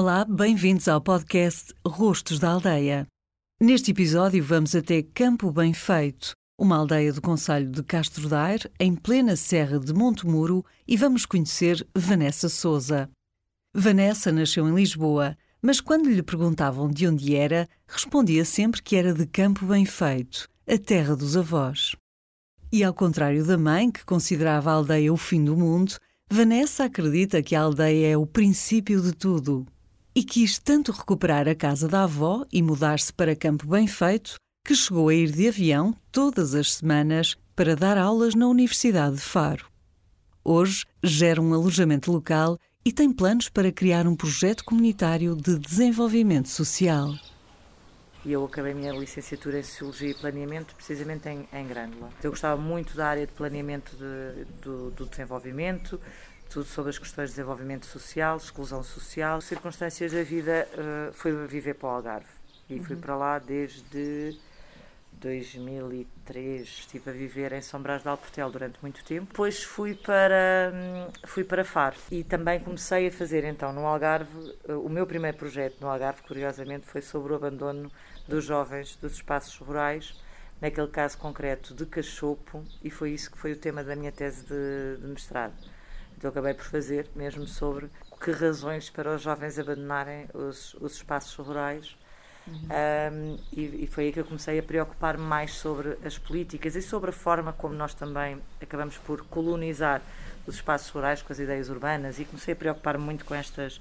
Olá, bem-vindos ao podcast Rostos da Aldeia. Neste episódio vamos até Campo Bem Feito, uma aldeia do Conselho de Castro Daire, em plena Serra de Montemuro, e vamos conhecer Vanessa Souza. Vanessa nasceu em Lisboa, mas quando lhe perguntavam de onde era, respondia sempre que era de Campo Bem Feito, a terra dos avós. E ao contrário da mãe, que considerava a aldeia o fim do mundo, Vanessa acredita que a aldeia é o princípio de tudo e quis tanto recuperar a casa da avó e mudar-se para Campo Bem Feito que chegou a ir de avião todas as semanas para dar aulas na Universidade de Faro. Hoje gera um alojamento local e tem planos para criar um projeto comunitário de desenvolvimento social. Eu acabei a minha licenciatura em Sociologia e Planeamento precisamente em, em Grândola. Eu gostava muito da área de planeamento de, do, do desenvolvimento, tudo sobre as questões de desenvolvimento social, exclusão social. Circunstâncias da vida, uh, fui viver para o Algarve e uhum. fui para lá desde 2003. Estive a viver em São Brás de Alportel durante muito tempo. Depois fui para, hum, fui para Faro e também comecei a fazer então no Algarve. Uh, o meu primeiro projeto no Algarve, curiosamente, foi sobre o abandono dos jovens dos espaços rurais naquele caso concreto de Cachopo, e foi isso que foi o tema da minha tese de, de mestrado. Então acabei por fazer mesmo sobre que razões para os jovens abandonarem os, os espaços rurais. Uhum. Um, e, e, foi aí que eu comecei a preocupar mais sobre as políticas e sobre a forma como nós também acabamos por colonizar os espaços rurais com as ideias urbanas e comecei a preocupar muito com estas,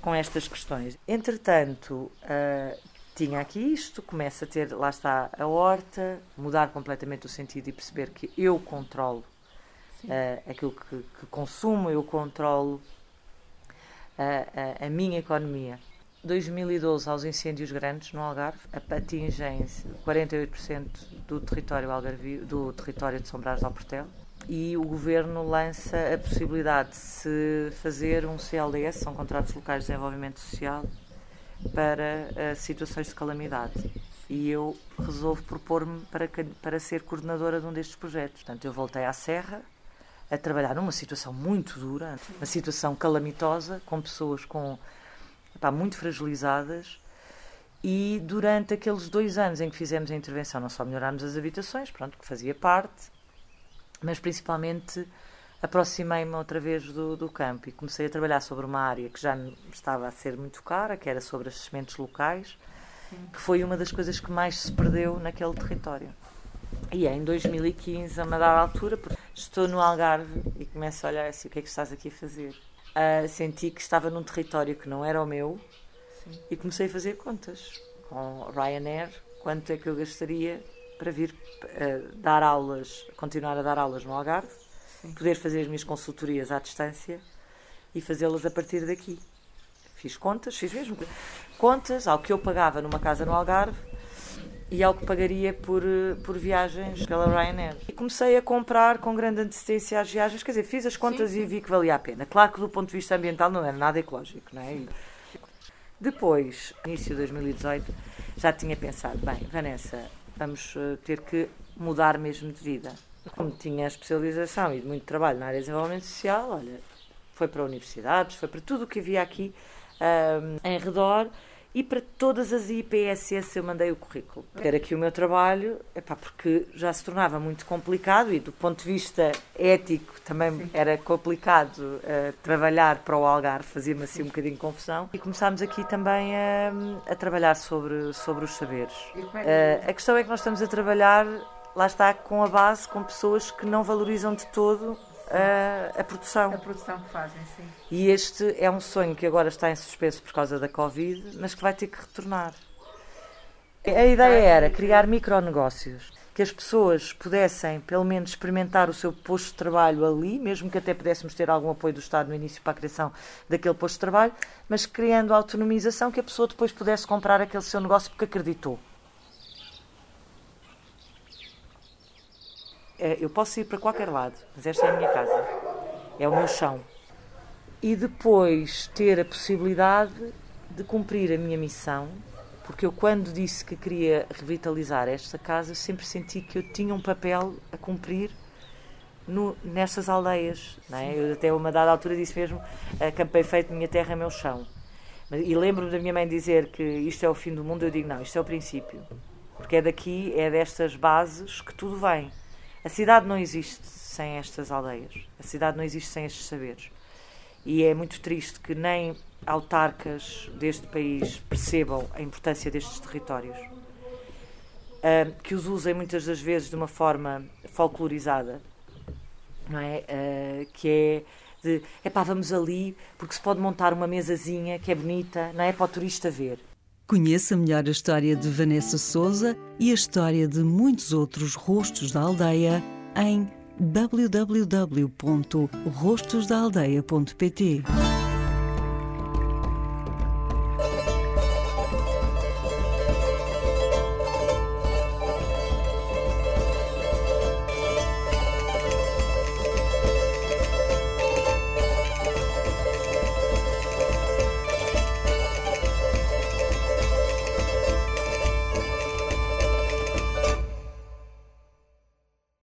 com estas questões. Entretanto, uh, tinha aqui isto, começa a ter, lá está, a horta, mudar completamente o sentido e perceber que eu controlo uh, aquilo que, que, consumo, eu controlo uh, a minha economia. 2012, aos incêndios grandes no Algarve, atingem 48% do território, algarvio, do território de São Brás de Alportel e o governo lança a possibilidade de se fazer um CLDS, são contratos locais de desenvolvimento social, para situações de calamidade. E eu resolvo propor-me para, para ser coordenadora de um destes projetos. Portanto, eu voltei à Serra, a trabalhar numa situação muito dura, uma situação calamitosa, com pessoas com, epá, muito fragilizadas. E durante aqueles dois anos em que fizemos a intervenção, não só melhorámos as habitações, pronto, que fazia parte, mas principalmente aproximei-me outra vez do, do campo e comecei a trabalhar sobre uma área que já estava a ser muito cara, que era sobre as sementes locais, Sim. que foi uma das coisas que mais se perdeu naquele território. E em 2015, a uma dada altura, estou no Algarve e começo a olhar assim: o que é que estás aqui a fazer? Uh, senti que estava num território que não era o meu Sim. e comecei a fazer contas com Ryanair: quanto é que eu gastaria para vir uh, dar aulas, continuar a dar aulas no Algarve, Sim. poder fazer as minhas consultorias à distância e fazê-las a partir daqui. Fiz contas, fiz mesmo contas ao que eu pagava numa casa no Algarve e ao que pagaria por, eh, por viagens pela Ryanair. E comecei a comprar com grande antecedência as viagens, quer dizer, fiz as contas sim, sim. e vi que valia a pena. Claro que do ponto de vista ambiental não era nada ecológico, não é? E depois, início de 2018, já tinha pensado, bem, Vanessa, vamos eh, ter que mudar mesmo de vida. Como tinha especialização e muito trabalho na área de desenvolvimento social, olha, foi para universidades, foi para tudo o que havia aqui um, em redor e para todas as IPSS eu mandei o currículo. Era aqui o meu trabalho, epá, porque já se tornava muito complicado e do ponto de vista ético também Sim. era complicado uh, trabalhar para o Algarve, fazia-me assim um bocadinho de confusão. E começámos aqui também a, a trabalhar sobre, sobre os saberes. Uh, a questão é que nós estamos a trabalhar, lá está, com a base, com pessoas que não valorizam de todo a, a, produção. A produção que fazem, sim. E este é um sonho que agora está em suspenso por causa da Covid, mas que vai ter que retornar. A ideia era criar micronegócios, que as pessoas pudessem, pelo menos, experimentar o seu posto de trabalho ali, mesmo que até pudéssemos ter algum apoio do Estado no início para a criação daquele posto de trabalho, mas criando autonomização que a pessoa depois pudesse comprar aquele seu negócio porque acreditou. Eu posso ir para qualquer lado, mas esta é a minha casa, é o meu chão. E depois ter a possibilidade de cumprir a minha missão, porque eu, quando disse que queria revitalizar esta casa, sempre senti que eu tinha um papel a cumprir no, nestas aldeias. Não é? Eu, até uma dada altura disse mesmo: acampei feito, minha terra é meu chão. E lembro-me da minha mãe dizer que isto é o fim do mundo, eu digo não, isto é o princípio. Porque é daqui, é destas bases que tudo vem. A cidade não existe sem estas aldeias. A cidade não existe sem estes saberes. E é muito triste que nem autarcas deste país percebam a importância destes territórios. Uh, que os usem muitas das vezes de uma forma folclorizada, não é? Uh, que é de, epá, vamos ali porque se pode montar uma mesazinha que é bonita, não é? Para o turista ver. Conheça melhor a história de Vanessa Souza e a história de muitos outros rostos da aldeia em www.rostosdaaldeia.pt.